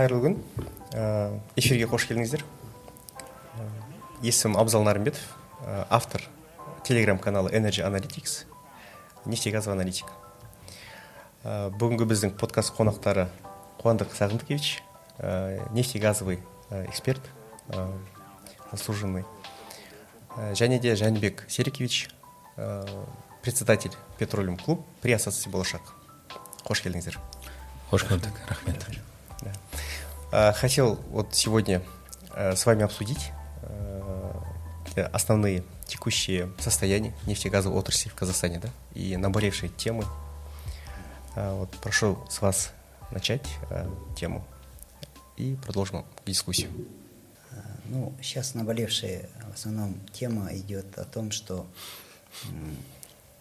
қайырлы күн. Ә, эфирге қош келдіңіздер. Ә, есімім абзал нарымбетов. Ә, автор телеграм каналы energy analytics нефтегазовый аналитик. Бүгінгі біздің подкаст қонақтары қуандық сағындықович ә, нефтегазовый эксперт заслуженный. Және де жәнібек серикович председатель петролиум клуб при ассоциации болашақ. Қош келдіңіздер. Қош көрдік. Рахмет. Да. А, хотел вот сегодня а, с вами обсудить а, основные текущие состояния нефтегазовой отрасли в Казахстане, да, и наболевшие темы. Вот прошу с вас начать тему и продолжим дискуссию. Ну, сейчас наболевшая в основном тема идет о том, что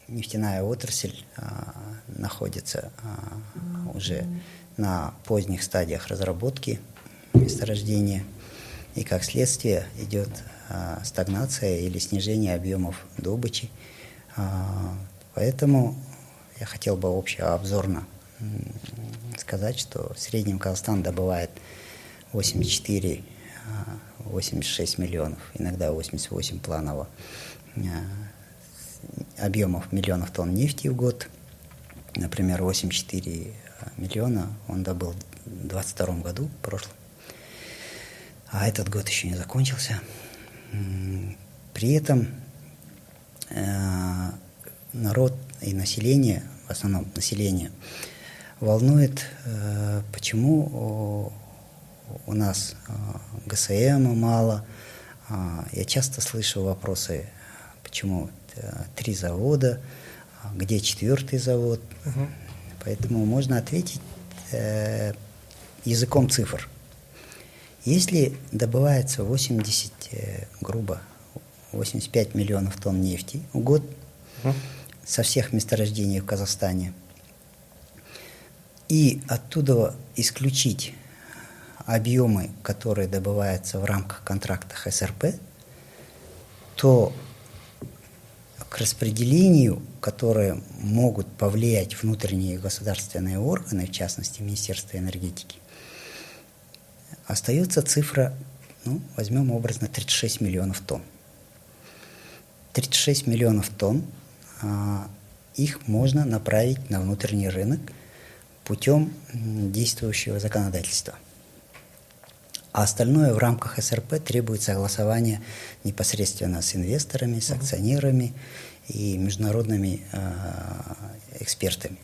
нефтяная отрасль а, находится а, уже на поздних стадиях разработки месторождения, и как следствие идет а, стагнация или снижение объемов добычи. А, поэтому я хотел бы общеобзорно сказать, что в среднем Казахстан добывает 84 86 миллионов, иногда 88 планово объемов миллионов тонн нефти в год. Например, 84 миллиона он добыл в 22 году, в прошлом. А этот год еще не закончился. При этом э, народ и население, в основном население, волнует, э, почему у нас э, ГСМ мало. Я часто слышу вопросы, почему три завода, где четвертый завод. Угу. Поэтому можно ответить э, языком цифр. Если добывается 80, э, грубо, 85 миллионов тонн нефти в год угу. со всех месторождений в Казахстане, и оттуда исключить объемы, которые добываются в рамках контрактов СРП, то к распределению, которые могут повлиять внутренние государственные органы, в частности Министерство энергетики, остается цифра, ну, возьмем образно 36 миллионов тонн. 36 миллионов тонн, а, их можно направить на внутренний рынок путем действующего законодательства – а остальное в рамках СРП требует согласования непосредственно с инвесторами, с акционерами и международными э, экспертами.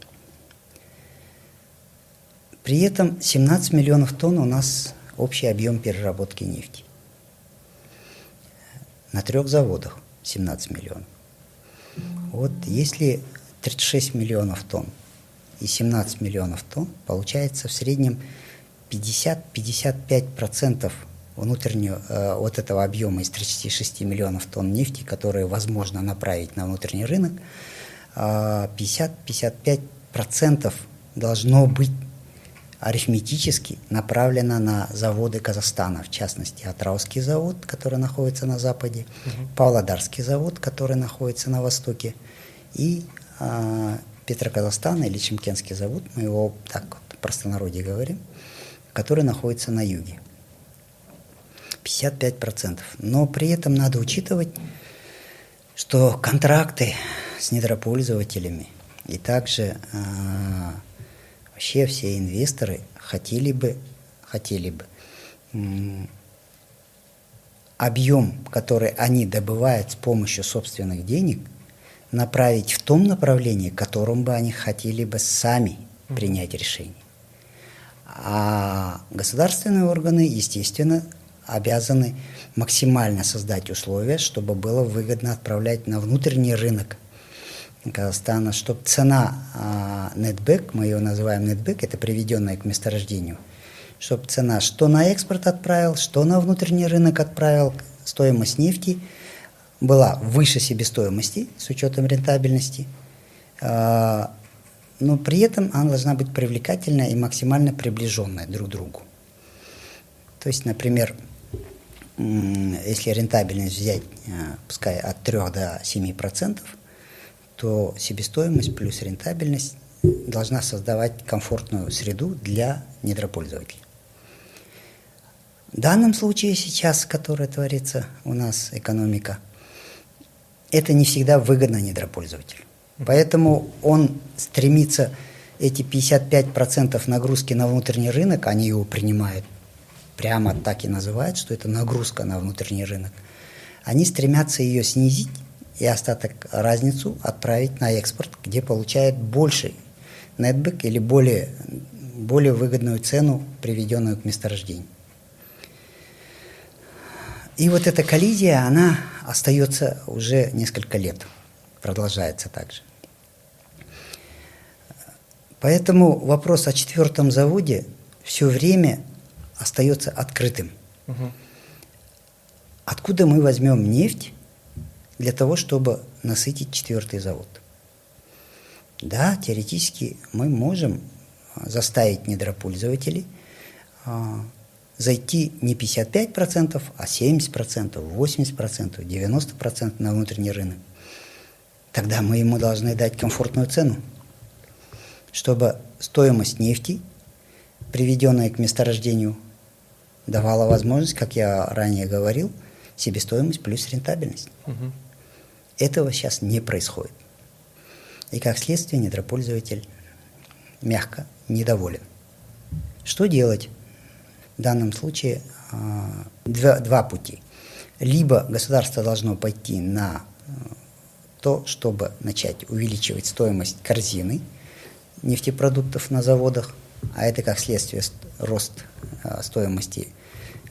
При этом 17 миллионов тонн у нас общий объем переработки нефти. На трех заводах 17 миллионов. Вот если 36 миллионов тонн и 17 миллионов тонн, получается в среднем 50-55% внутреннего, э, от этого объема из 36 миллионов тонн нефти, которые возможно направить на внутренний рынок, 50-55% э, должно быть арифметически направлено на заводы Казахстана, в частности, Атраусский завод, который находится на западе, угу. Павлодарский завод, который находится на востоке, и э, Петроказахстан или Чемкенский завод, мы его так вот простонародье говорим, который находится на юге. 55%. Но при этом надо учитывать, что контракты с недропользователями и также э, вообще все инвесторы хотели бы, хотели бы э, объем, который они добывают с помощью собственных денег, направить в том направлении, которым бы они хотели бы сами принять решение. А государственные органы, естественно, обязаны максимально создать условия, чтобы было выгодно отправлять на внутренний рынок. Казахстана, чтобы цена а, нетбэк, мы ее называем нетбэк, это приведенная к месторождению, чтобы цена что на экспорт отправил, что на внутренний рынок отправил, стоимость нефти была выше себестоимости с учетом рентабельности, а, но при этом она должна быть привлекательная и максимально приближенная друг к другу. То есть, например, если рентабельность взять, э, пускай от 3 до 7%, то себестоимость плюс рентабельность должна создавать комфортную среду для недропользователей. В данном случае сейчас, которая творится у нас экономика, это не всегда выгодно недропользователю. Поэтому он стремится эти 55% нагрузки на внутренний рынок, они его принимают, прямо так и называют, что это нагрузка на внутренний рынок. Они стремятся ее снизить и остаток разницу отправить на экспорт, где получает больше нетбэк или более, более выгодную цену, приведенную к месторождению. И вот эта коллизия, она остается уже несколько лет, продолжается также. Поэтому вопрос о четвертом заводе все время остается открытым. Угу. Откуда мы возьмем нефть для того, чтобы насытить четвертый завод? Да, теоретически мы можем заставить недропользователей а, зайти не 55%, а 70%, 80%, 90% на внутренний рынок. Тогда мы ему должны дать комфортную цену, чтобы стоимость нефти, приведенная к месторождению, давала возможность, как я ранее говорил, себестоимость плюс рентабельность. Угу. Этого сейчас не происходит. И как следствие недропользователь мягко недоволен. Что делать? В данном случае а, два, два пути. Либо государство должно пойти на э, то, чтобы начать увеличивать стоимость корзины нефтепродуктов на заводах, а это как следствие рост э, стоимости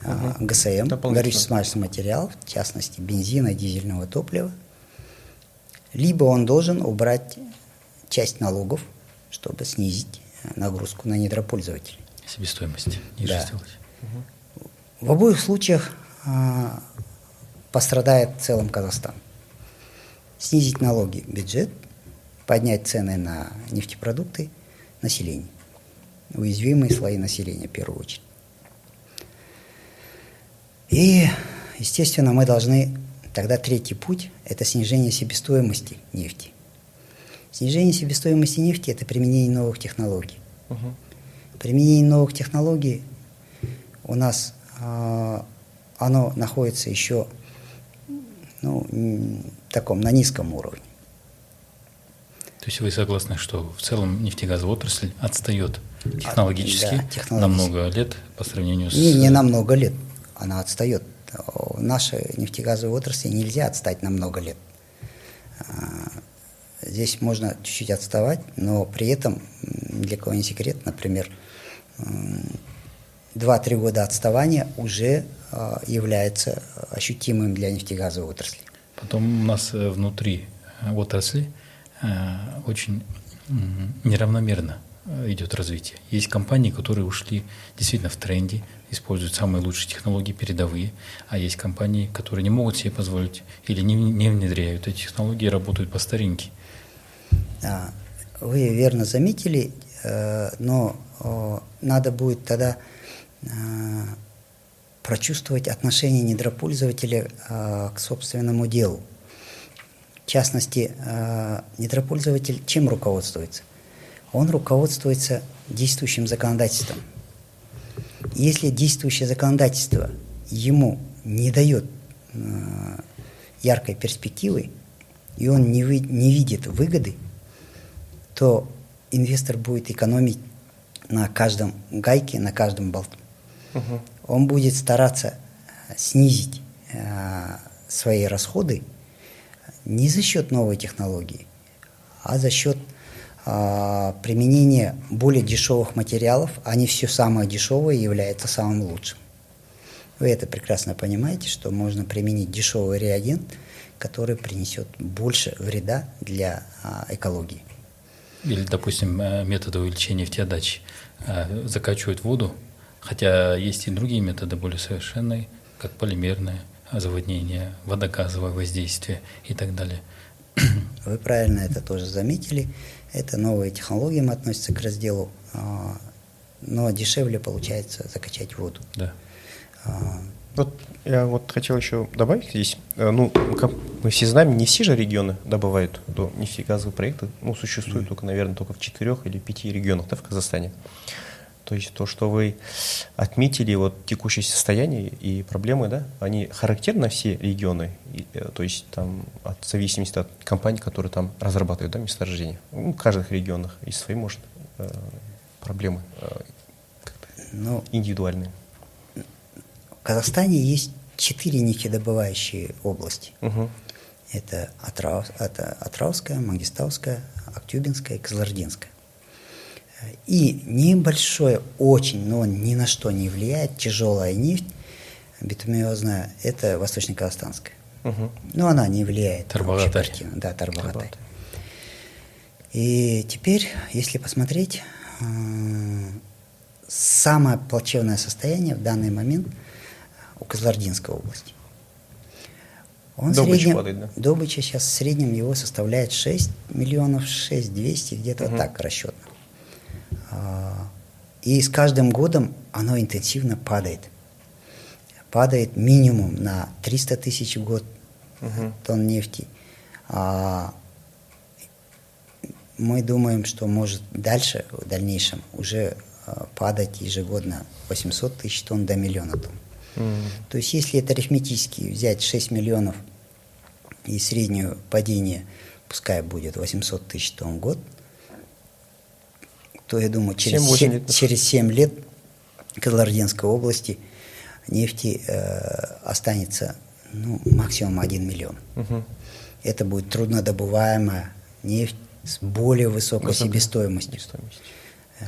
угу. ГСМ, горюче-смазочных материалов, в частности бензина, дизельного топлива. Либо он должен убрать часть налогов, чтобы снизить нагрузку на недропользователей. Себестоимость ниже да. сделать. В обоих случаях а, пострадает в целом Казахстан. Снизить налоги бюджет, поднять цены на нефтепродукты население. Уязвимые слои населения в первую очередь. И, естественно, мы должны тогда третий путь – это снижение себестоимости нефти. Снижение себестоимости нефти – это применение новых технологий. Угу. Применение новых технологий у нас э, оно находится еще ну, таком на низком уровне. То есть вы согласны, что в целом нефтегазовая отрасль отстает технологически да, технологически. на много лет по сравнению с... Не, не на много лет, она отстает. В нашей нефтегазовой отрасли нельзя отстать на много лет. А, Здесь можно чуть-чуть отставать, но при этом, для кого не секрет, например, 2-3 года отставания уже а, является ощутимым для нефтегазовой отрасли. Потом у нас э, внутри отрасли очень неравномерно идет развитие. Есть компании, которые ушли действительно в тренде, используют самые лучшие технологии передовые, а есть компании, которые не могут себе позволить или не, не внедряют эти технологии, работают по старинке. А, вы верно заметили, э, но надо будет тогда э, прочувствовать отношение недропользователя э, к собственному делу. В частности, недропользователь чем руководствуется? Он руководствуется действующим законодательством. Если действующее законодательство ему не дает яркой перспективы, и он не, вы, не видит выгоды, то инвестор будет экономить на каждом гайке, на каждом болту. Угу. Он будет стараться снизить э, свои расходы не за счет новой технологии, а за счет э, применения более дешевых материалов, а не все самое дешевое является самым лучшим. Вы это прекрасно понимаете, что можно применить дешевый реагент, который принесет больше вреда для э, экологии. Или, допустим, э, методы увеличения нефтеотдачи. Э, закачивают воду, хотя есть и другие методы более совершенные, как полимерное заводнение, водогазовое воздействие и так далее. Вы правильно это тоже заметили. Это новые технологии относятся к разделу, а, но дешевле получается закачать воду. Да. А, вот я вот хотел еще добавить здесь. Э, ну, как мы все знаем, не все же регионы добывают до нефтегазовых проектов. Ну, существует mm. только, наверное, только в четырех или пяти регионах да, в Казахстане. То есть то, что вы отметили, вот текущее состояние и проблемы, да, они характерны на все регионы, и, э, то есть там от зависимости от компаний, которые там разрабатывают да, месторождения. Ну, в каждых регионах есть свои, может, э, проблемы э, ну, индивидуальные. В Казахстане есть четыре нефтедобывающие области. Угу. Это, Атрау, это Атрауская, Мангистауская, Актюбинская и Кызылординская. И небольшое, очень, но ни на что не влияет, тяжелая нефть, битумиозная, это восточно-казахстанская. Угу. Но она не влияет. Тарбагатарь. Да, Тарбагатарь. И теперь, если посмотреть, э, самое плачевное состояние в данный момент у Козлординской области. Он Добыча среднем, падает, да? Добыча сейчас в среднем его составляет 6 миллионов, 6 200, где-то угу. так расчетно. А, и с каждым годом оно интенсивно падает. Падает минимум на 300 тысяч в год угу. тонн нефти. А мы думаем, что может дальше, в дальнейшем, уже а, падать ежегодно 800 тысяч тонн до миллиона тонн. Mm. То есть если это арифметически взять 6 миллионов и среднее падение, пускай будет 800 тысяч тонн в год, то я думаю, через 7, 7, лет. через 7 лет Кызылординской области нефти э, останется ну, максимум 1 миллион. Угу. Это будет труднодобываемая нефть с более высокой Высокой себестоимостью. Э,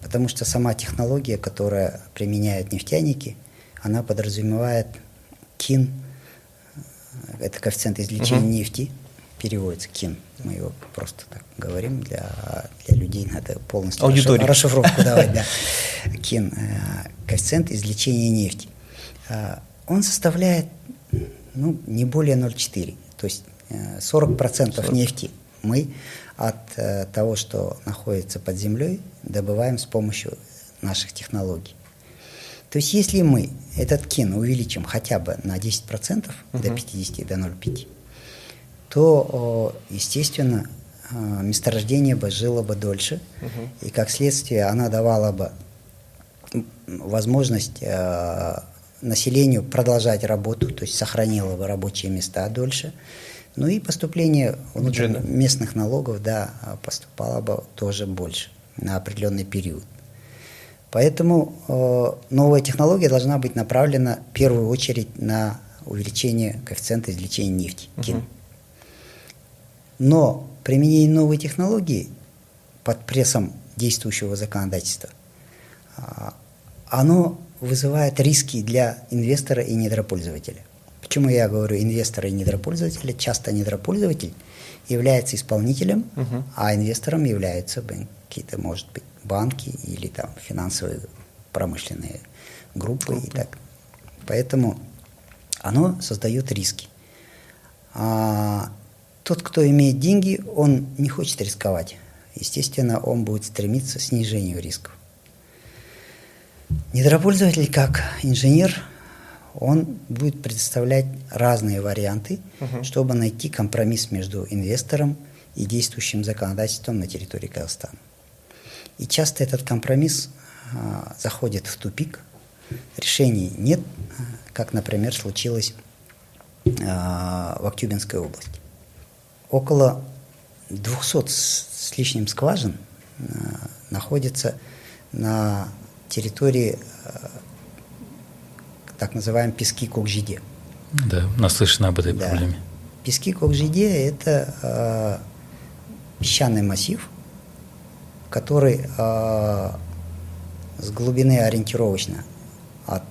потому что сама технология, которая применяют нефтяники, она подразумевает КИН, э, это коэффициент извлечения угу. нефти, переводится КИН. Мы его просто так говорим, для, для людей надо полностью Аудитория. расшифровку давать. Да. КИН, э, коэффициент извлечения нефти. Э, он составляет ну, не более 0,4. То есть 40%, 40%. нефти мы от того, что находится под землей, добываем с помощью наших технологий. То есть если мы этот КИН увеличим хотя бы на 10%, угу. до 50, до 0,5, то, естественно, а, месторождение бы жило бы дольше, угу. и как следствие она давала бы возможность а, населению продолжать работу, то есть сохранила бы рабочие места дольше. Ну и поступление местных налогов, да, поступало бы тоже больше на определенный период. Поэтому э, новая технология должна быть направлена в первую очередь на увеличение коэффициента извлечения нефти, КИН. Uh-huh. Но применение новой технологии под прессом действующего законодательства, а, оно вызывает риски для инвестора и недропользователя. Почему я говорю инвестора и недропользователя? Часто недропользователь является исполнителем, угу. а инвестором являются какие-то, может быть, банки или там финансовые промышленные группы, группы. и так. Поэтому оно создает риски. А тот, кто имеет деньги, он не хочет рисковать. Естественно, он будет стремиться к снижению рисков. Недропользователь, как инженер, он будет предоставлять разные варианты, угу. чтобы найти компромисс между инвестором и действующим законодательством на территории Казахстана. И часто этот компромисс а, заходит в тупик, решений нет, как, например, случилось а, в Актюбинской области около 200 с лишним скважин э, находится на территории э, так называемой пески Кокжиде. Да, наслышано об этой да. проблеме. Пески Кокжиде – это э, песчаный массив, который э, с глубины ориентировочно от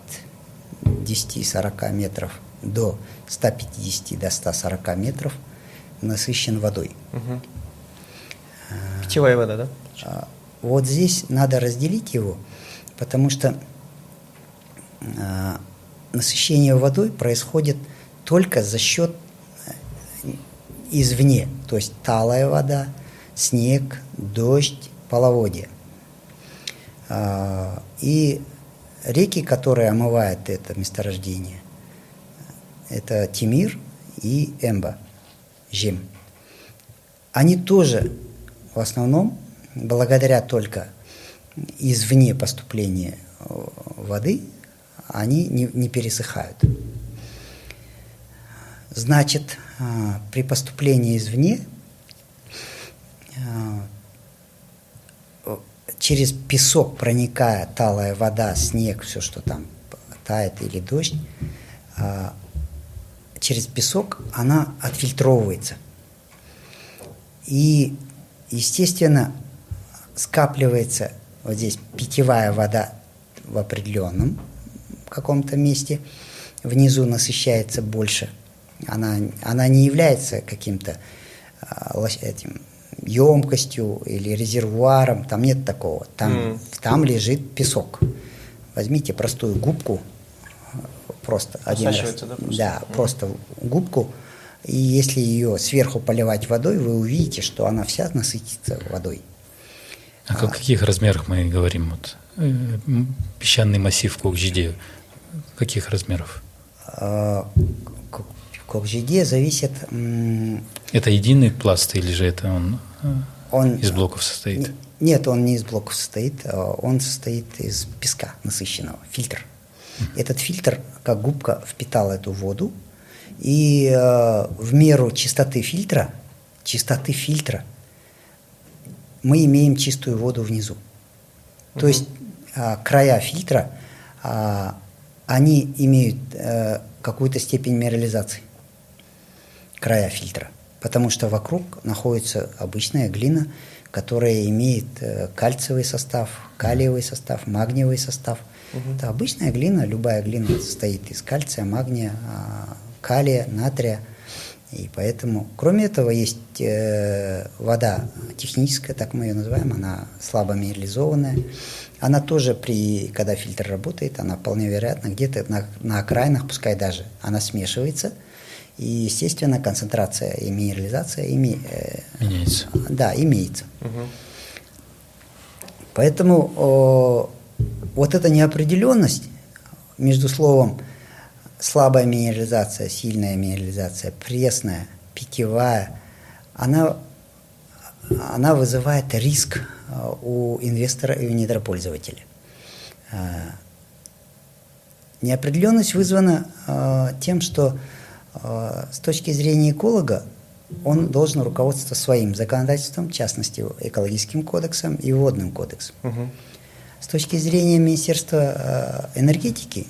10-40 метров до 150 до 140 метров – насыщен водой. Угу. Питьевая вода, да? А, вот здесь надо разделить его, потому что а, насыщение водой происходит только за счет э, извне, то есть талая вода, снег, дождь, половодье. А, и реки, которые омывают это месторождение, это Тимир и Эмба – Жим. Они тоже в основном, благодаря только извне поступления э, воды, они не, не пересыхают. Значит, э, при поступлении извне через песок проникая талая вода, снег, все, что там тает или дождь, через песок она отфильтровывается. И, естественно, скапливается вот здесь питьевая вода в определенном каком-то месте, внизу насыщается больше. Она, она не является каким-то а, этим емкостью или резервуаром, там нет такого. Там, mm. там лежит песок. Возьмите простую губку, просто один раз. Да, просто, да, mm. просто губку, и если ее сверху поливать водой, вы увидите, что она вся насытится водой. А о каких размерах мы говорим? Вот, э, песчаный массив Кокжиде, каких размеров? А, Кокжиде зависит... Это единый пласт или же это он, э, он из блоков состоит? Нет, он не из блоков состоит, а он состоит из песка насыщенного, фильтр. Этот фильтр, как губка, впитал эту воду, и э, в меру чистоты фильтра, чистоты фильтра, мы имеем чистую воду внизу. То есть э, края фильтра, э, они имеют э, какую-то степень минерализации, края фильтра. Потому что вокруг находится обычная глина, которая имеет э, кальциевый состав, калиевый состав, магниевый состав – Угу. Это обычная глина, любая глина состоит из кальция, магния, а, калия, натрия. И поэтому, кроме этого, есть э, вода техническая, так мы ее называем, она слабо минерализованная. Она тоже, при, когда фильтр работает, она вполне вероятно где-то на, на окраинах, пускай даже, она смешивается. И, естественно, концентрация и минерализация ими, э, имеется. Да, имеется. Угу. Поэтому о, вот эта неопределенность между словом слабая минерализация, сильная минерализация, пресная, питьевая, она, она вызывает риск э, у инвестора и у недропользователя. Э, неопределенность вызвана э, тем, что с точки зрения эколога он должен руководствоваться своим законодательством, в частности, экологическим кодексом и водным кодексом. Угу. С точки зрения Министерства э, энергетики,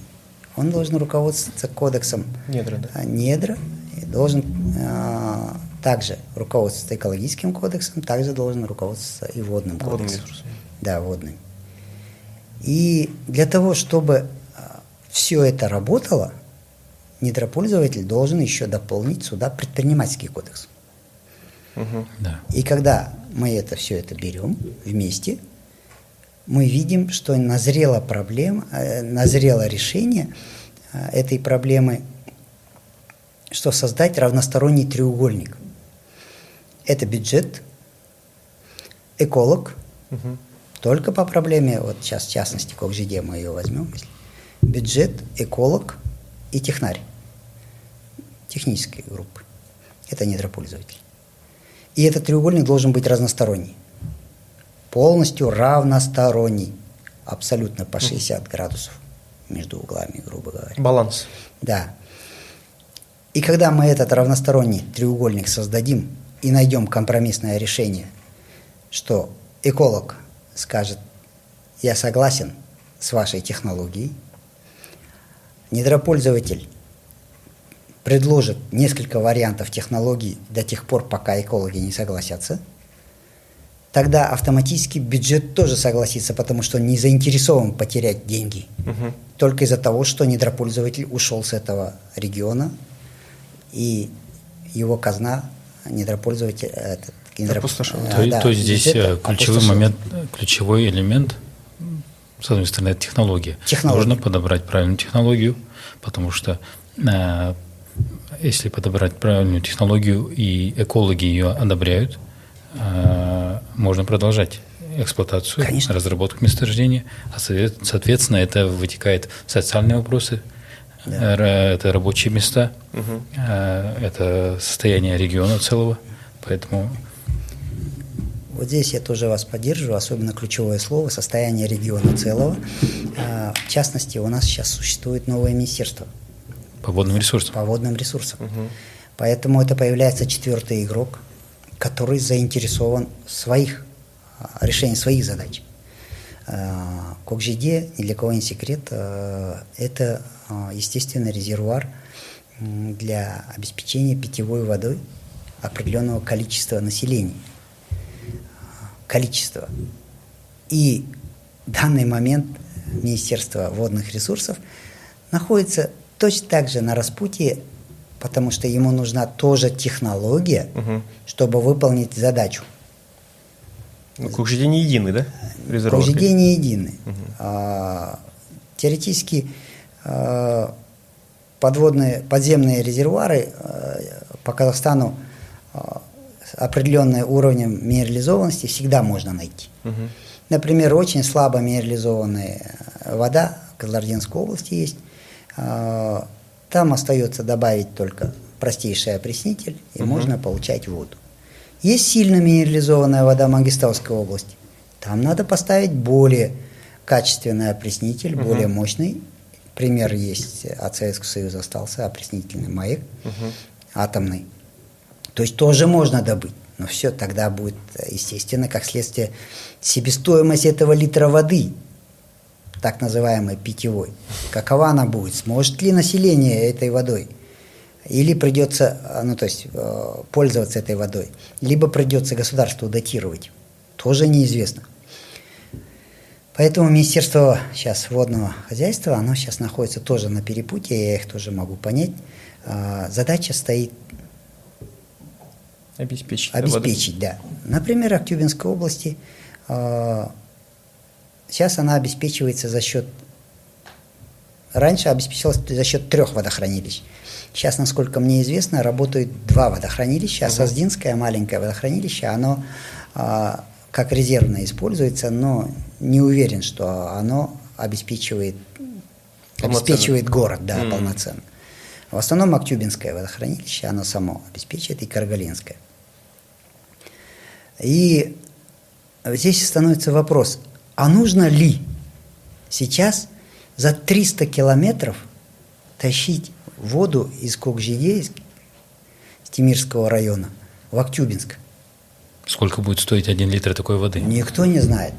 он должен руководствоваться кодексом недра, да? Э, недра и должен э, также руководствоваться экологическим кодексом, также должен руководствоваться и водным кодексом. Водным да, водным. И для того, чтобы все это работало, недропользователь должен еще дополнить сюда предпринимательский кодекс. Угу. Да. И когда мы это все это берем вместе, мы видим, что назрела проблема, э, назрело решение э, этой проблемы, что создать равносторонний треугольник. Это бюджет, эколог, угу. только по проблеме, вот сейчас в частности, как ЖД мы ее возьмем, бюджет, эколог и технарь технической группы. Это недропользователь. И этот треугольник должен быть разносторонний полностью равносторонний, абсолютно по 60 градусов между углами, грубо говоря. Баланс. Да. И когда мы этот равносторонний треугольник создадим и найдем компромиссное решение, что эколог скажет, я согласен с вашей технологией, недропользователь предложит несколько вариантов технологий до тех пор, пока экологи не согласятся – тогда автоматически бюджет тоже согласится, потому что он не заинтересован потерять деньги. Угу. Только из-за того, что недропользователь ушел с этого региона, и его казна недропользователь... Этот, недроп... то, э, да, то есть здесь э, ключевой момент, ключевой элемент, с одной стороны, это технология. технология. Нужно подобрать правильную технологию, потому что э, если подобрать правильную технологию и экологи ее одобряют, э, можно продолжать эксплуатацию, Конечно. разработку месторождения, а соответственно это вытекает в социальные вопросы, да. это рабочие места, угу. это состояние региона целого, поэтому вот здесь я тоже вас поддерживаю, особенно ключевое слово состояние региона целого. В частности, у нас сейчас существует новое министерство по водным ресурсам. По водным ресурсам. Угу. Поэтому это появляется четвертый игрок, который заинтересован в своих а, решении своих задач. А, Кокжиде, ни для кого не секрет, а, это, естественно, резервуар для обеспечения питьевой водой определенного количества населения. Количество. И в данный момент Министерство водных ресурсов находится точно так же на распутье, потому что ему нужна тоже технология, угу. чтобы выполнить задачу. Ну, Кукжиде не единый, да? Кукжиде не единый. Угу. А, теоретически а, подводные, подземные резервуары а, по Казахстану а, определенные уровнем минерализованности всегда можно найти. Угу. Например, очень слабо минерализованная вода в Казлардинской области есть. А, там остается добавить только простейший опреснитель, и угу. можно получать воду. Есть сильно минерализованная вода Мангистауской области. Там надо поставить более качественный опреснитель, угу. более мощный. Пример есть от Советского Союза остался опреснительный маяк угу. атомный. То есть тоже можно добыть. Но все, тогда будет, естественно, как следствие, себестоимость этого литра воды, так называемой питьевой, какова она будет? Сможет ли население этой водой? Или придется, ну то есть, э, пользоваться этой водой, либо придется государству датировать, тоже неизвестно. Поэтому Министерство сейчас водного хозяйства, оно сейчас находится тоже на перепутье, я их тоже могу понять. А, задача стоит обеспечить. Обеспечить, да. Например, в Актюбинской области сейчас она обеспечивается за счет раньше обеспечивалась за счет трех водохранилищ. Сейчас, насколько мне известно, работают два водохранилища. Угу. Создинское маленькое водохранилище, оно а, как резервное используется, но не уверен, что оно обеспечивает, обеспечивает город, да, mm. полноценно. В основном Актюбинское водохранилище, оно само обеспечивает, и Каргалинское. И здесь становится вопрос, а нужно ли сейчас за 300 километров тащить воду из Кокжиде, из Тимирского района, в Актюбинск. Сколько будет стоить один литр такой воды? Никто не знает,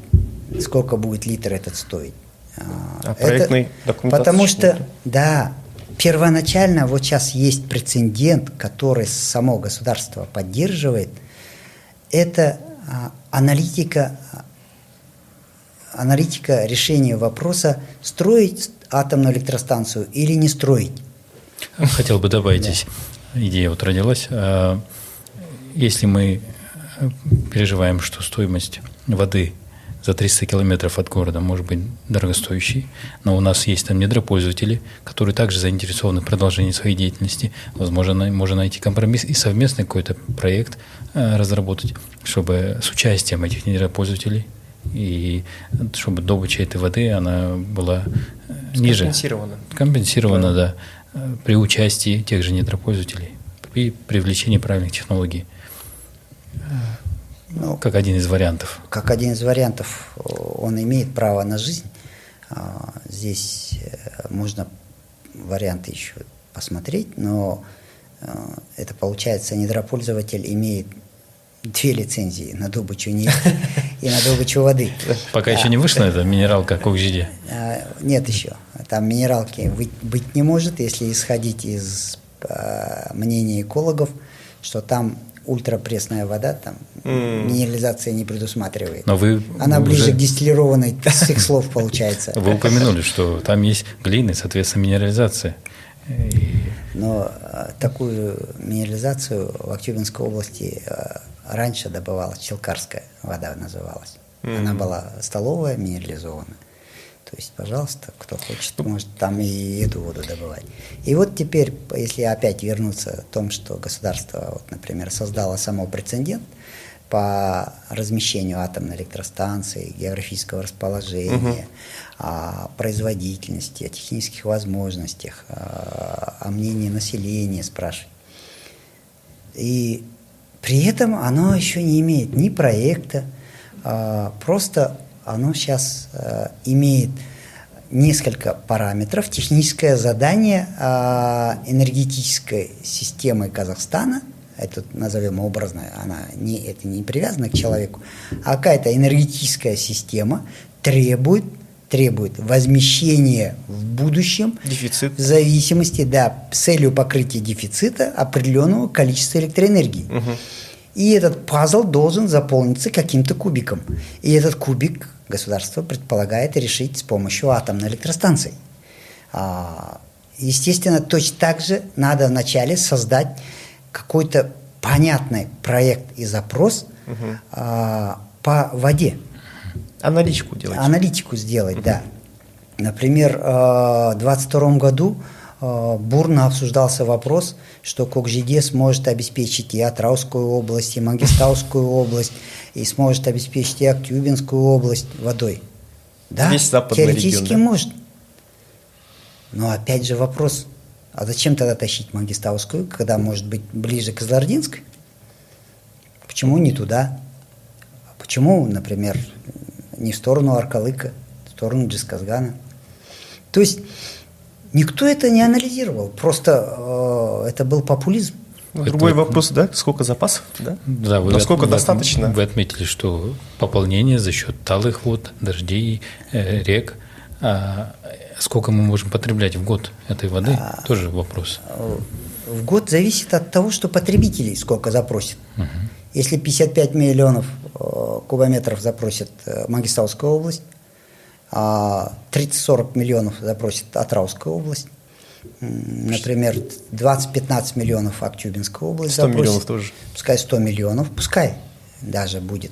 сколько будет литр этот стоить. А, а проектный документации? Потому что, да, первоначально вот сейчас есть прецедент, который само государство поддерживает, это а, аналитика, аналитика решения вопроса, строить атомную электростанцию или не строить. Хотел бы добавить здесь, идея вот родилась. А, если мы переживаем, что стоимость воды за 300 километров от города может быть дорогостоящей, но у нас есть там недропользователи, которые также заинтересованы в продолжении своей деятельности. Возможно, можно найти компромисс и совместный какой-то проект а, разработать, чтобы с участием этих недропользователей и чтобы добыча этой воды она была э, ниже. Компенсирована. Компенсирована, да. Э, при участии тех же недропользователей и привлечении правильных технологий. Ну, как один из вариантов. Как один из вариантов. Он имеет право на жизнь. А, здесь э, можно варианты еще посмотреть, но это получается недропользователь имеет две лицензии на добычу нефти и на добычу воды. Пока еще не вышла эта минералка Кокжиде? А, нет еще. Там минералки быть не может, если исходить из а, мнения экологов, что там ультрапресная вода, там mm. минерализация не предусматривает. Но вы Она вы ближе уже... к дистиллированной с их слов получается. Вы упомянули, что там есть глины, соответственно, минерализация. Но а, такую минерализацию в Актюбинской области раньше добывалась, челкарская вода называлась. Mm-hmm. Она была столовая, минерализованная. То есть, пожалуйста, кто хочет, может там и эту воду добывать. И вот теперь, если опять вернуться к тому, что государство, вот, например, создало само прецедент по размещению атомной электростанции, географического расположения, угу. о производительности, о технических возможностях, о, о мнении населения спрашивать. И При этом оно еще не имеет ни проекта, а, просто оно сейчас а, имеет несколько параметров. Техническое задание а, энергетической системы Казахстана, это назовем образно, она не, это не привязано к человеку, а какая-то энергетическая система требует требует возмещения в будущем Дефицит. в зависимости, да, с целью покрытия дефицита определенного количества электроэнергии. Угу. И этот пазл должен заполниться каким-то кубиком. И этот кубик государство предполагает решить с помощью атомной электростанции. А, естественно, точно так же надо вначале создать какой-то понятный проект и запрос угу. по воде. Аналитику делать. Аналитику сделать, да. Например, в 2022 году бурно обсуждался вопрос, что Кокжиде сможет обеспечить и Атраускую область, и Мангистаускую область, и сможет обеспечить и Актюбинскую область водой. Да, Весь теоретически регион, да? может. Но опять же вопрос, а зачем тогда тащить Мангистаускую, когда может быть ближе к Злардинской? Почему не туда? Почему, например, не в сторону Аркалыка, в сторону Джисказгана? То есть никто это не анализировал, просто э, это был популизм. Ну, Другой это, вопрос, да, сколько запасов, да? Да, вы Насколько от, достаточно? Вы отметили, что пополнение за счет талых вод, дождей, э, рек. А сколько мы можем потреблять в год этой воды? А, Тоже вопрос. В год зависит от того, что потребителей сколько запросит. Угу. Если 55 миллионов э, кубометров запросит э, Магисталская область, 30-40 а миллионов запросит Атрауская область, например, 20-15 миллионов Актюбинская область 100 запросит. миллионов тоже. Пускай 100 миллионов, пускай даже будет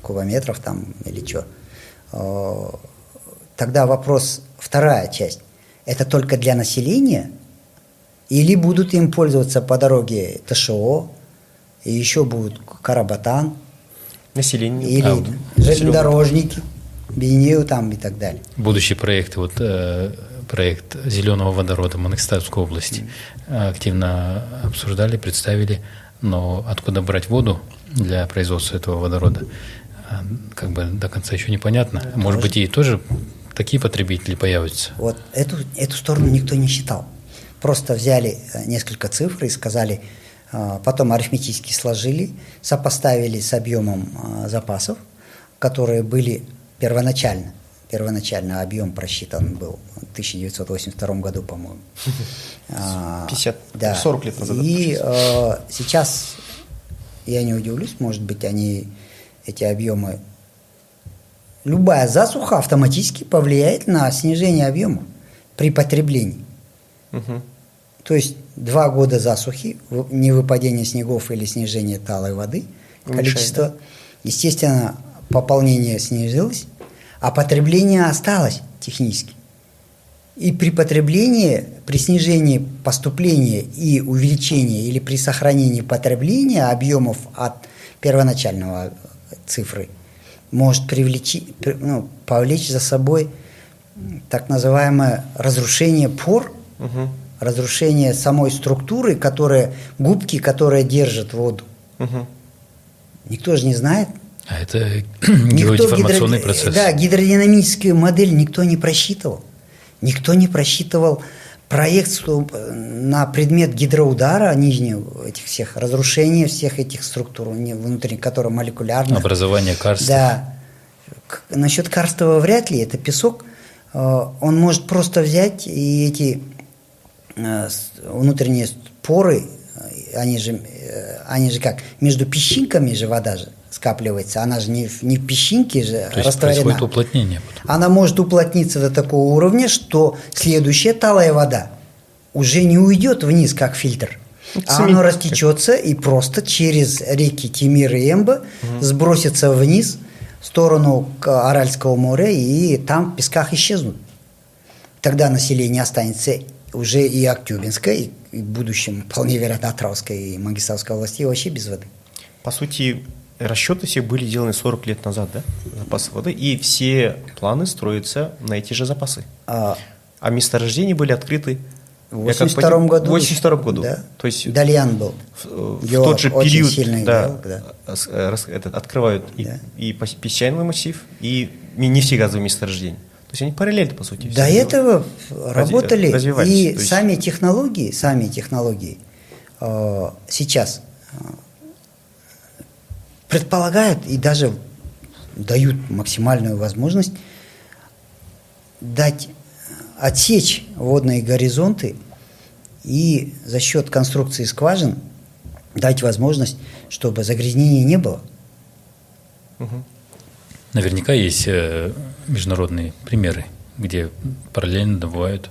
кубометров там или что. Тогда вопрос, вторая часть, это только для населения или будут им пользоваться по дороге ТШО, и еще будут Карабатан, Население. или а, железнодорожники, Бенею там и так далее. Будущий проект, вот э, проект зеленого водорода в Манекстатской области mm. активно обсуждали, представили, но откуда брать воду для производства этого водорода, а, как бы до конца еще непонятно. Ну, Может тоже. быть, и тоже такие потребители появятся. Вот эту, эту сторону никто не считал. Просто взяли э, несколько цифр и сказали, э, потом арифметически сложили, сопоставили с объемом э, запасов, которые были первоначально. Первоначально объем просчитан был в 1982 году, по-моему. 50, а, да. 40 лет назад. И э, сейчас, я не удивлюсь, может быть, они эти объемы... Любая засуха автоматически повлияет на снижение объема при потреблении. Угу. То есть два года засухи, невыпадение снегов или снижение талой воды, Уменьшает, количество, да? естественно, пополнение снизилось, а потребление осталось технически. И при потреблении, при снижении поступления и увеличении или при сохранении потребления объемов от первоначального цифры может привлечь, ну, повлечь за собой так называемое разрушение пор, угу. Разрушение самой структуры, которая, губки, которая держит воду. Угу. Никто же не знает, а это геодеформационный гидро... процесс. Да, гидродинамическую модель никто не просчитывал. Никто не просчитывал проекцию на предмет гидроудара нижнего этих всех, разрушения всех этих структур внутренних, которые молекулярные. Образование карста. Да. Насчет карстового вряд ли, это песок. Э, он может просто взять и эти э, внутренние поры, э, они же, они же как, между песчинками же вода же, скапливается. Она же не, не в песчинке же То есть растворена. происходит уплотнение. Потом. Она может уплотниться до такого уровня, что следующая талая вода уже не уйдет вниз, как фильтр. А оно растечется и просто через реки Тимир и Эмба угу. сбросится вниз в сторону Аральского моря и там в песках исчезнут. Тогда население останется уже и Актюбинское, и в будущем, вполне вероятно, Атравской и Магистравской области вообще без воды. По сути, расчеты все были сделаны 40 лет назад, да, запасы воды, и все планы строятся на эти же запасы. А, а месторождения были открыты В 82 году. В 82 году. Да. То есть Дальян был. в, в Геолог, тот же период сильный да, геолог, да. э, этот, открывают Да. и, и песчаный массив, и нефтегазовые месторождения. То есть они параллельно, по сути. До этого работали и есть- сами технологии, сами технологии э, сейчас э, предполагают и даже дают максимальную возможность дать э, отсечь водные горизонты и за счет конструкции скважин дать возможность, чтобы загрязнения не было. Наверняка есть э, международные примеры, где параллельно добывают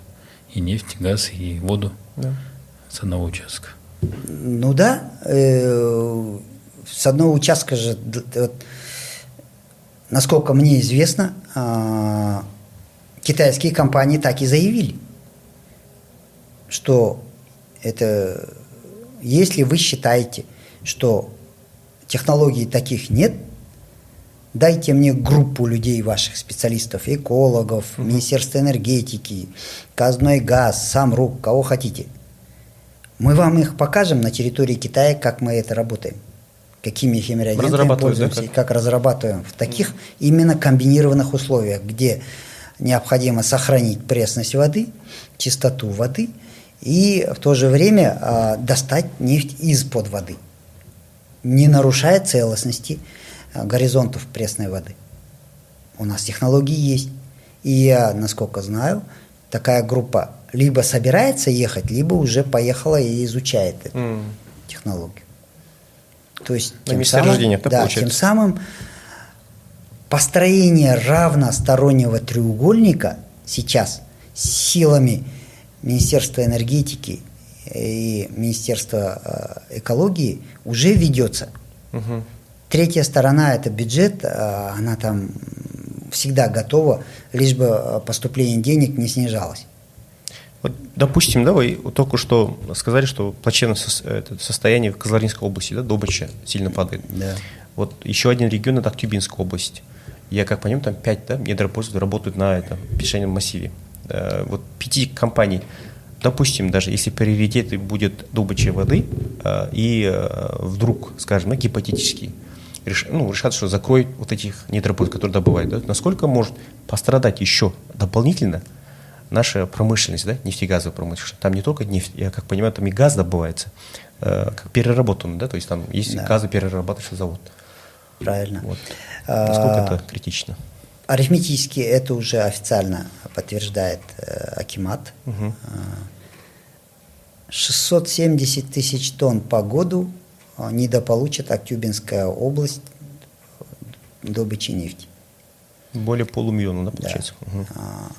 и нефть, и газ, и воду Да. с одного участка. Ну да, э, с одного участка же, насколько мне известно, а, китайские компании так и заявили, что это, если вы считаете, что технологий таких нет, дайте мне группу людей, ваших специалистов, экологов, Министерства энергетики, Казной газ, сам РУК, кого хотите – мы вам их покажем на территории Китая, как мы это работаем. Какими да, пользуемся, и как? как разрабатываем. В таких именно комбинированных условиях, где необходимо сохранить пресность воды, чистоту воды и в то же время а, достать нефть из-под воды, не нарушая целостности горизонтов пресной воды. У нас технологии есть. И я, насколько знаю, такая группа либо собирается ехать, либо уже поехала и изучает эту М. технологию. То есть На тем самым, да, получается? тем самым построение равностороннего треугольника сейчас силами Министерства энергетики и Министерства э, экологии уже ведется. Мгм. Третья сторона – это бюджет, а, она там всегда готова, лишь бы э, поступление денег не снижалось. Вот, допустим, да, вы только что сказали, что плачевное это состояние в Казларинской области, да, добыча сильно падает. Да. Вот еще один регион – это Актюбинская область. Я как понимаю, там пять да, недропользователей работают на этом песчаном массиве. Э, вот пяти компаний, допустим, даже если приоритет будет добыча воды, э, и э, вдруг, скажем, гипотетически, реш- ну, решат, что закроют вот этих недропользователей, которые добывают, да, насколько может пострадать еще дополнительно наша промышленность, да, нефтегазовая промышленность. Там не только нефть, я как понимаю, там и газ добывается, э, как переработанный, да, то есть там есть Да. газоперерабатывающий завод. Правильно. Вот. А, Насколько это критично? Арифметически это уже официально подтверждает э, Акимат. А, 670 тысяч тонн по году а, недополучит Актюбинская область добычи нефти. Более полумиллиона, да, получается? Мгм. А,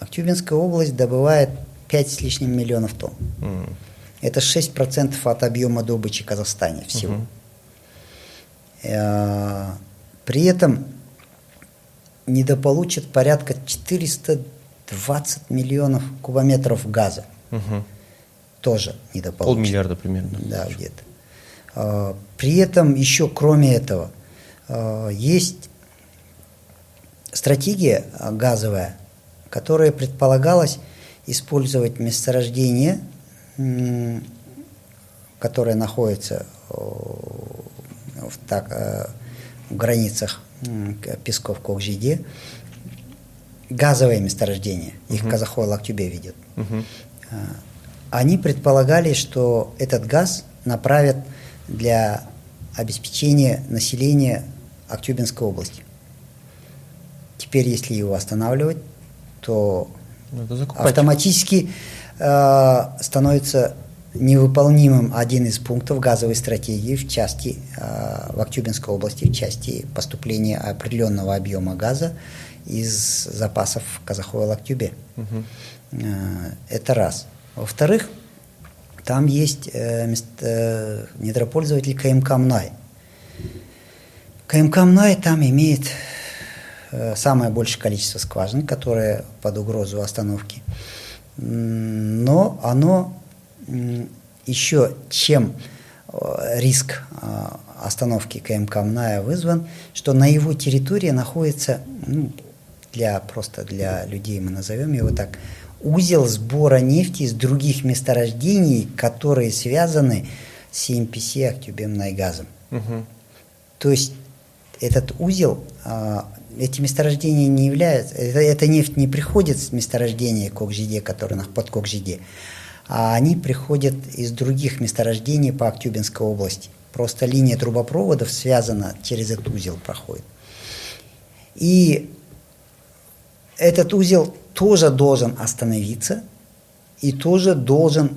Актюбинская область добывает 5 с лишним миллионов тонн. М. Это 6% от объема добычи в Казахстане всего. Э, При этом недополучат порядка 420 миллионов кубометров газа. Мгм. Тоже недополучат. Полмиллиарда примерно. Да, где-то. А, При этом еще кроме этого а, есть стратегия газовая, которая предполагалась использовать месторождение, которое находится о, в, так, э, в границах Песков Кокжиде, газовое месторождение, их Казахой Лактюбе ведет. А, Они предполагали, что этот газ направят для обеспечения населения Актюбинской области. Теперь, если его останавливать, то закупать. автоматически э, становится невыполнимым один из пунктов газовой стратегии в части э, в Актюбинской области в части поступления определенного объема газа из запасов Казахойл Актюбе. Мгм. Э, Это раз. Во-вторых, там есть э, э, недропользователь КМК «Мнай». КМК «Мнай» там имеет э, самое большее количество скважин, которые под угрозу остановки. Но оно м, еще чем э, риск э, остановки КМК «Мная» вызван, что на его территории находится, ну, для, просто для людей мы назовем его так, узел сбора нефти из других месторождений, которые связаны с CMPC Актюбемнайгазом. Угу. То есть этот узел, а, эти месторождения не являются, это, эта нефть не приходит с месторождения Кокжиде, который под Кокжиде, а они приходят из других месторождений по Актюбинской области. Просто линия трубопроводов связана через этот узел проходит. И этот узел тоже должен остановиться и тоже должен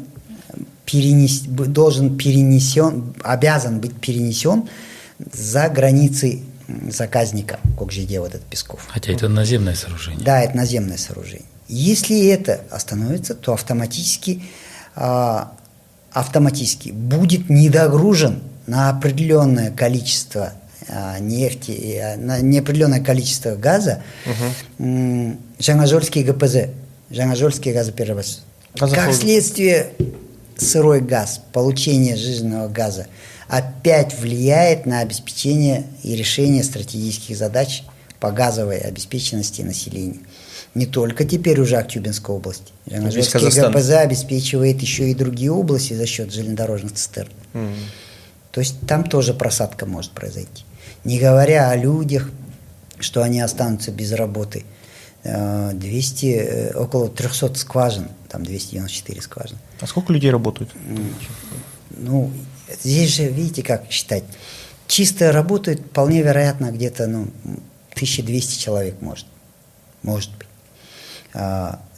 перенес, должен перенесен, обязан быть перенесен за границы заказника Кокжиде, вот этот Песков. Хотя это наземное сооружение. Да, это наземное сооружение. Если это остановится, то автоматически, а, автоматически будет недогружен на определенное количество нефти, а, на неопределенное количество газа угу. Жаңажольский ГПЗ, Жаңажольский газоперерабатыватель. Как следствие, сырой газ, получение жизненного газа опять влияет на обеспечение и решение стратегических задач по газовой обеспеченности населения. Не только теперь уже Актюбинской области. Жаңажольский ГПЗ обеспечивает еще и другие области за счет железнодорожных цистерн. Mm. То есть там тоже просадка может произойти. Не говоря о людях, что они останутся без работы. 200, э, э, около 300 скважин, там 294 скважин. А сколько людей работают? Ну, здесь же, видите, как считать. Чисто работает, вполне вероятно, где-то ну, 1200 человек может. Может быть.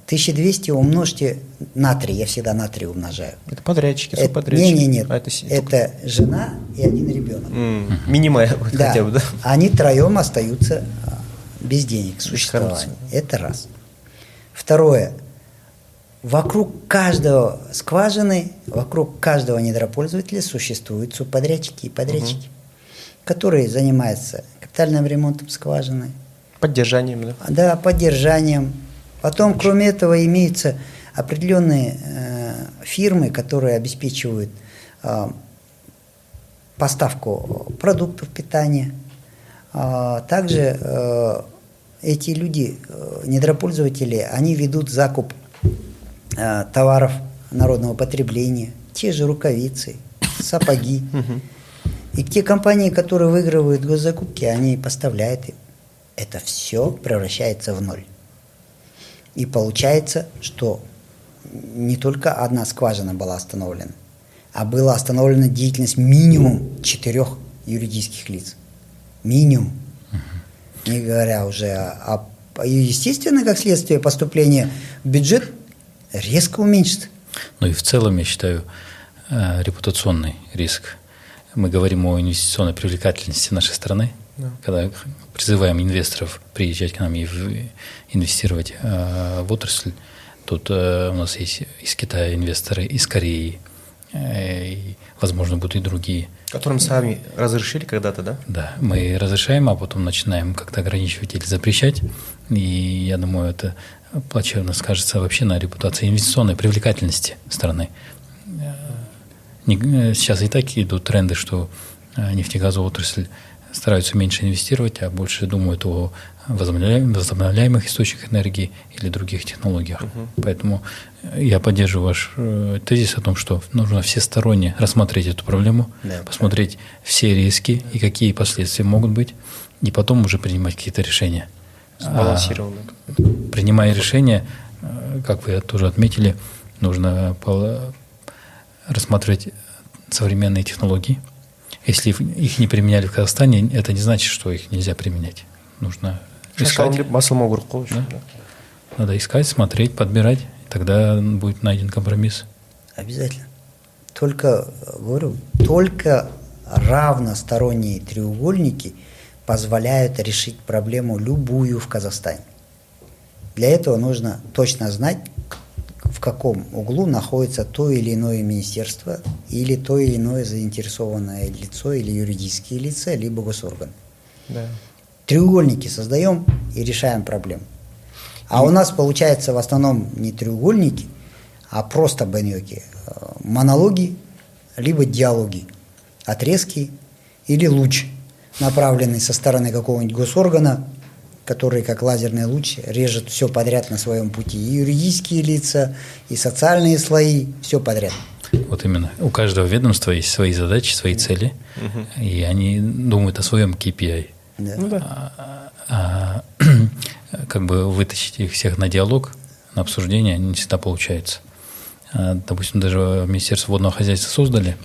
1200 а, умножьте на 3, я всегда на 3 умножаю. Это подрядчики, это, субподрядчики? Нет, нет, нет. А это, это жена и один ребенок. Mm, минимая да. хотя бы, да? Они троем остаются а, без денег, существования. Это раз. Второе. Вокруг каждого скважины, вокруг каждого недропользователя существуют субподрядчики и подрядчики, угу. которые занимаются капитальным ремонтом скважины. Поддержанием, да? Да, поддержанием, Потом, кроме этого, имеются определенные э, фирмы, которые обеспечивают э, поставку продуктов питания. А также э, эти люди, э, недропользователи, они ведут закуп э, товаров народного потребления, те же рукавицы, сапоги. И те компании, которые выигрывают госзакупки, они поставляют им. Это все превращается в ноль. И получается, что не только одна скважина была остановлена, а была остановлена деятельность минимум четырех юридических лиц. Минимум. Не говоря уже о... о естественно, как следствие поступления в бюджет резко уменьшится. Ну и в целом, я считаю, э, репутационный риск. Мы говорим о инвестиционной привлекательности нашей страны, да. когда призываем инвесторов приезжать к нам и инвестировать э, в отрасль. Тут э, у нас есть из Китая инвесторы, из Кореи, э, и, возможно, будут и другие. Которым сами разрешили когда-то, да? Да, мы разрешаем, а потом начинаем как-то ограничивать или запрещать. И я думаю, это плачевно скажется вообще на репутации инвестиционной привлекательности страны. Сейчас и так идут тренды, что нефтегазовая отрасль стараются меньше инвестировать, а больше думают о возобновляемых источниках энергии или других технологиях. Угу. Поэтому я поддерживаю ваш э, тезис о том, что нужно всесторонне рассмотреть эту проблему, да, посмотреть да. все риски и какие последствия могут быть, и потом уже принимать какие-то решения. Сбалансированно. А, принимая решения, э, как вы тоже отметили, нужно рассматривать современные технологии, если их не применяли в Казахстане, это не значит, что их нельзя применять. Нужно искать. Да? Надо искать, смотреть, подбирать, тогда будет найден компромисс. Обязательно. Только, говорю, только равносторонние треугольники позволяют решить проблему любую в Казахстане. Для этого нужно точно знать, в каком углу находится то или иное министерство или то или иное заинтересованное лицо или юридические лица, либо госорган. Да. Треугольники создаем и решаем проблему. А и... у нас получается в основном не треугольники, а просто баньоки. Э, монологи, либо диалоги, отрезки или луч, направленный со стороны какого-нибудь госоргана который как лазерный луч режет все подряд на своем пути. И юридические лица, и социальные слои, все подряд. Вот именно. У каждого ведомства есть свои задачи, свои цели, угу. и они думают о своем KPI. Да. Ну, да. А, а, как бы вытащить их всех на диалог, на обсуждение не всегда получается. А, допустим, даже Министерство водного хозяйства создали,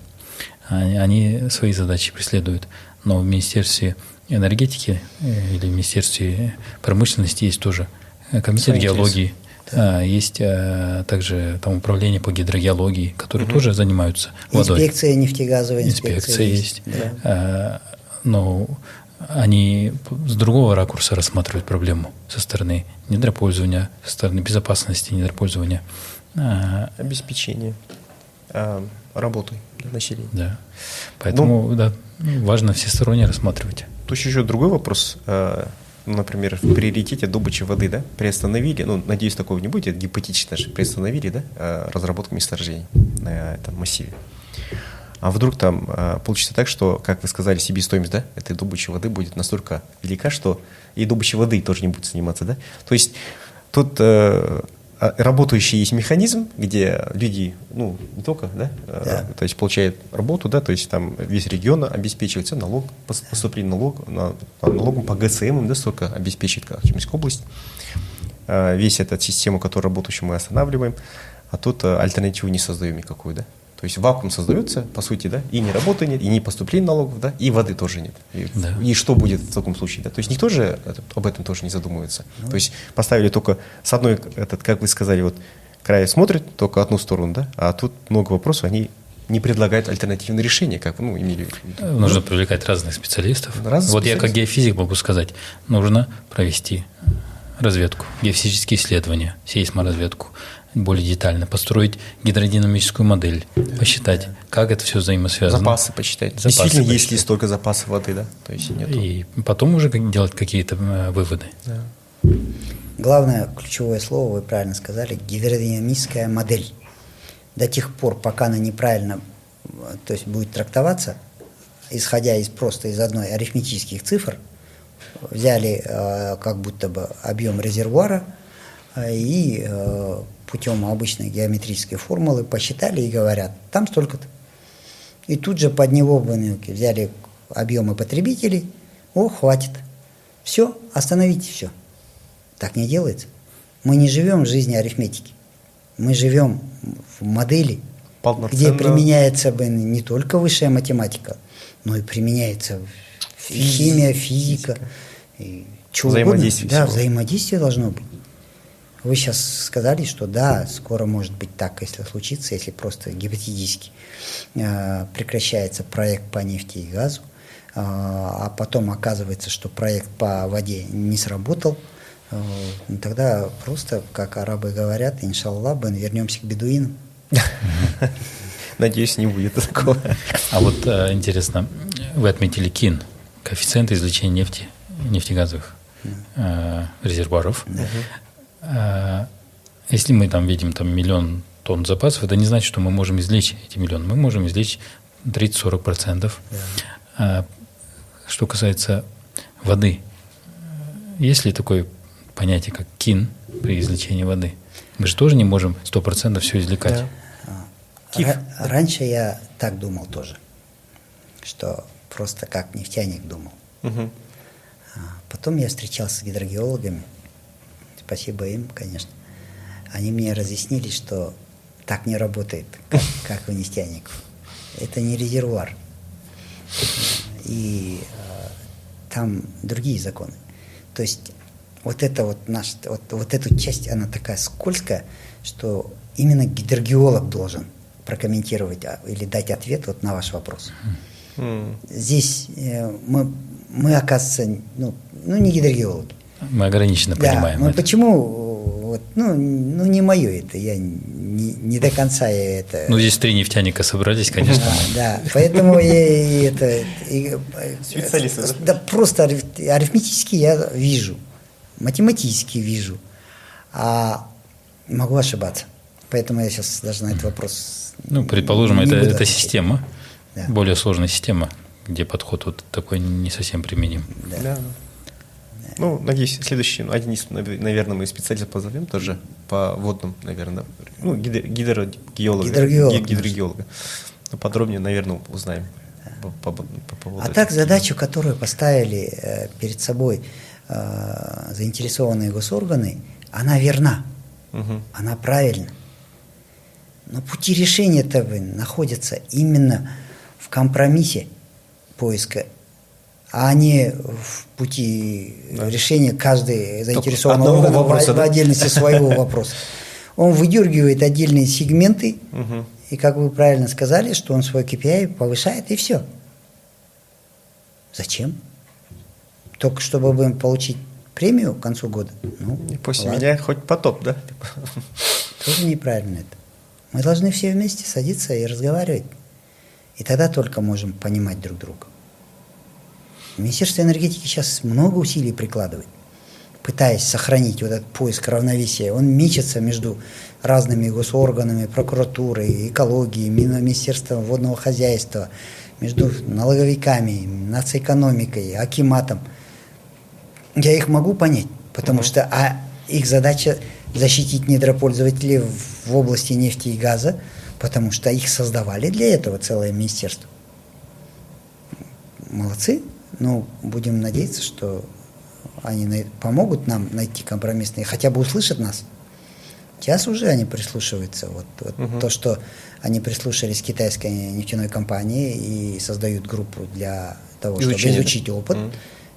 они, они свои задачи преследуют, но в Министерстве энергетики э, или в Министерстве промышленности есть тоже э, комитет Свои геологии, да. есть а, также там управление по гидрогеологии, которые угу. тоже занимаются водой. Инспекция нефтегазовая инспекция, инспекция есть. есть. Да. но они с другого ракурса рассматривают проблему со стороны недропользования, со стороны безопасности недропользования. А, Обеспечение а, работой для населения. Да. Поэтому ну, да, важно всесторонне рассматривать. Тут еще другой вопрос. А, например, в приоритете добычи воды, да, приостановили, ну, надеюсь, такого не будет, гипотетично же, приостановили, да, а, разработку месторождений на этом массиве. А вдруг там э, получится так, что, как вы сказали, себестоимость да, этой добычи воды будет настолько велика, что и добычей воды тоже не будет заниматься. Да? То есть тут э, работающий есть механизм, где люди, ну, не только, да, э, да. то есть получают работу, да, то есть там весь регион обеспечивается, налог, поступление налог, на, налогом по ГСМ, да, столько обеспечит Акимская область. Э, весь этот систему, которую работающую мы останавливаем, а тут э, альтернативу не создаем никакую, да. То есть вакуум создается, по сути, да, и ни работы нет, и ни поступления налогов, да, и воды тоже нет. И, да. и что будет в таком случае, да? То есть никто же об этом тоже не задумывается. Ну. То есть поставили только с одной, этот, как вы сказали, вот края смотрит только одну сторону, да, а тут много вопросов, они не предлагают альтернативные решения, как ну, имели Нужно привлекать разных специалистов. Разных вот специалистов. я как геофизик могу сказать, нужно провести разведку, геофизические исследования, сейсморазведку, более детально, построить гидродинамическую модель, посчитать, как это все взаимосвязано. Запасы посчитать. Запасы Действительно, посчитать. есть ли столько запасов воды, да? То есть нету. И потом уже делать какие-то э, выводы. Да. Главное, ключевое слово, вы правильно сказали, гидродинамическая модель. До тех пор, пока она неправильно то есть будет трактоваться, исходя из просто из одной арифметических цифр, взяли э, как будто бы объем резервуара э, и э, путем обычной геометрической формулы посчитали и говорят, там столько-то. И тут же под него взяли объемы потребителей, о, хватит. Все, остановите все. Так не делается. Мы не живем в жизни арифметики. Мы живем в модели, где применяется не только высшая математика, но и применяется химия, физика. И взаимодействие. Да, взаимодействие должно быть. Вы сейчас сказали, что да, скоро может быть так, если случится, если просто гипотетически э, прекращается проект по нефти и газу, э, а потом оказывается, что проект по воде не сработал, э, ну, тогда просто, как арабы говорят, иншаллах, вернемся к бедуинам. Надеюсь, не будет такого. А вот интересно, вы отметили КИН, коэффициент извлечения нефти, нефтегазовых резервуаров. Э, если мы там видим там миллион тонн запасов, это не значит, что мы можем извлечь эти миллионы. Мы можем извлечь 30-40%. Да. Что касается воды, есть ли такое понятие, как кин при извлечении воды? Мы же тоже не можем 100% все извлекать. Да. Киф. Раньше я так думал тоже, что просто как нефтяник думал. Угу. Потом я встречался с гидрогеологами, спасибо им, конечно. Они мне разъяснили, что так не работает, как, как у нефтяников. Это не резервуар. И э, там другие законы. То есть вот это вот наш, вот, вот эту часть, она такая скользкая, что именно гидрогеолог должен прокомментировать а, или дать ответ вот на ваш вопрос. Mm. Здесь э, мы, мы, оказывается, ну, ну не гидрогеологи. Мы ограниченно да, понимаем. Мы это. почему вот, ну, ну не мое это, я не, не до конца я это. Ну здесь три нефтяника собрались, конечно. Да, да поэтому я это и, специалисты. Да, просто арифметически я вижу, математически вижу, а могу ошибаться. Поэтому я сейчас даже на этот вопрос. Ну, предположим, это, это система, да. более сложная система, где подход вот такой не совсем применим. Да. да. Ну, надеюсь, следующий, ну, один из, наверное, мы специалист позовем тоже по водным, наверное, ну, гидро, гидрогеолога. Гидрогеолог. гидрогеолога. Ну, подробнее, наверное, узнаем. По, по, по поводу а так задачу, которую поставили э, перед собой э, заинтересованные госорганы, она верна, угу. она правильна. Но пути решения-то находятся именно в компромиссе поиска а не в пути да. решения каждой заинтересованного органа вопроса, в, да? в отдельности своего вопроса. Он выдергивает отдельные сегменты, угу. и, как вы правильно сказали, что он свой KPI повышает, и все. Зачем? Только чтобы получить премию к концу года? Ну, и после ладно. меня хоть потоп, да? Тоже неправильно это. Мы должны все вместе садиться и разговаривать. И тогда только можем понимать друг друга. Министерство энергетики сейчас много усилий прикладывает, пытаясь сохранить вот этот поиск равновесия. Он мечется между разными госорганами, прокуратурой, экологией, Министерством водного хозяйства, между налоговиками, нацэкономикой, акиматом. Я их могу понять, потому что а их задача защитить недропользователей в области нефти и газа, потому что их создавали для этого целое министерство. Молодцы, ну, будем надеяться, что они помогут нам найти компромиссные, хотя бы услышат нас. Сейчас уже они прислушиваются. Вот, вот угу. то, что они прислушались к китайской нефтяной компании и создают группу для того, чтобы Изучение. изучить опыт, угу.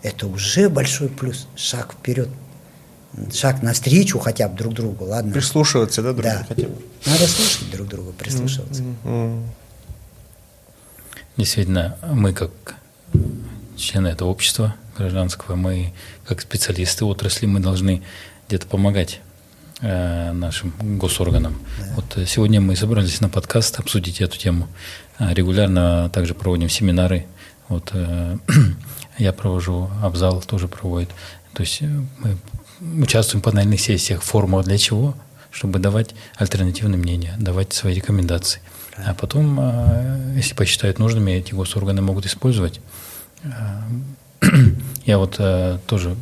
это уже большой плюс, шаг вперед. Шаг навстречу хотя бы друг другу, ладно? Прислушиваться, да, друг да. хотя бы? Надо слушать друг друга, прислушиваться. Mm-hmm. Действительно, мы как члены этого общества гражданского, мы как специалисты отрасли, мы должны где-то помогать э, нашим госорганам. Да. Вот э, сегодня мы собрались на подкаст обсудить эту тему. Э, регулярно также проводим семинары. Вот э, я провожу, Абзал тоже проводит. То есть э, мы участвуем в панельных сессиях, форумах. Для чего? Чтобы давать альтернативные мнения, давать свои рекомендации. А потом, если посчитают нужными, эти госорганы могут использовать я вот э, тоже,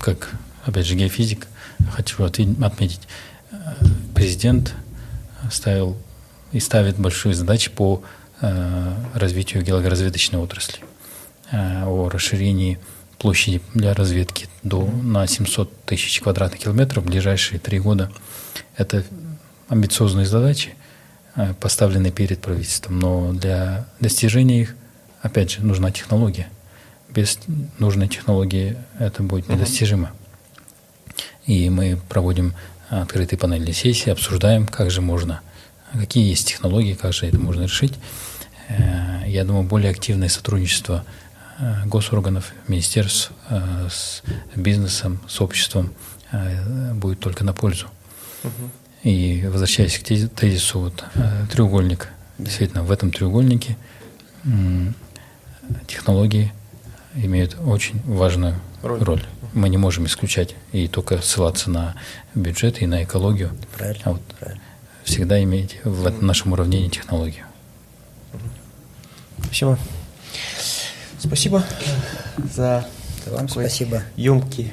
как, опять же, геофизик, хочу отметить, э, президент ставил и ставит большие задачи по э, развитию геологоразведочной отрасли, о расширении площади для разведки до, на 700 тысяч квадратных километров в ближайшие три года. Это амбициозные задачи, поставленные перед правительством, но для достижения их Опять же, нужна технология. Без нужной технологии это будет недостижимо. И мы проводим открытые панельные сессии, обсуждаем, как же можно, какие есть технологии, как же это можно решить. Э, я думаю, более активное сотрудничество э, госорганов, министерств э, с бизнесом, с обществом будет только на пользу. И возвращаясь к тезису, вот, треугольник, действительно, в этом треугольнике технологии имеют очень важную роль. роль. Мы не можем исключать и только ссылаться на бюджет и на экологию. Правильно. А вот правильно. Всегда иметь в этом нашем уравнении технологию. Спасибо. Спасибо за вам спасибо. емкий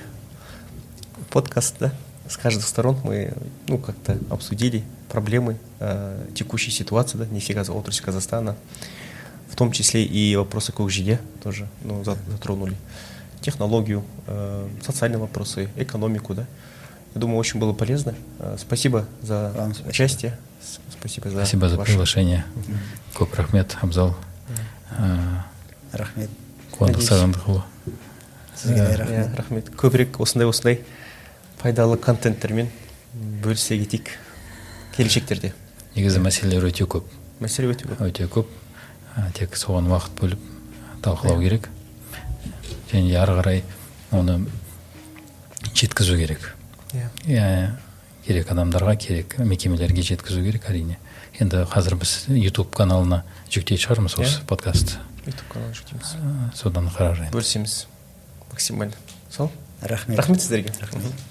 подкаст, да? С каждых сторон мы ну, как-то обсудили проблемы э, текущей ситуации, да, нефтегазовой отрасли Казахстана в том числе и вопросы КОКЖИЕ тоже ну, затронули, технологию, э, социальные вопросы, экономику, да. Я думаю, очень было полезно. Э, спасибо за Вам спасибо. участие. Спасибо за Спасибо за ваше... приглашение. Көп рахмет, Абзал. Рахмет. Қуандық сағындықұлы. Сізге рахмет. Көбірек осындай осындай пайдалы контенттермен бөлісе кетейік келешектерде. Негізі мәселелер өте көп. Мәселе өте көп. Өте көп тек соған уақыт бөліп талқылау керек. Және ары қарай оны жеткізу керек. Иә. Керек адамдарға керек мекемелерге жеткізу керек әрине. Енді қазір біз ютуб каналына жүктейтін шығармыз осы подкастты ютуб каналына жүктейміз содан қарай бөлісеміз максимально. Сол? Рахмет. Рахмет сіздерге. Рахмет.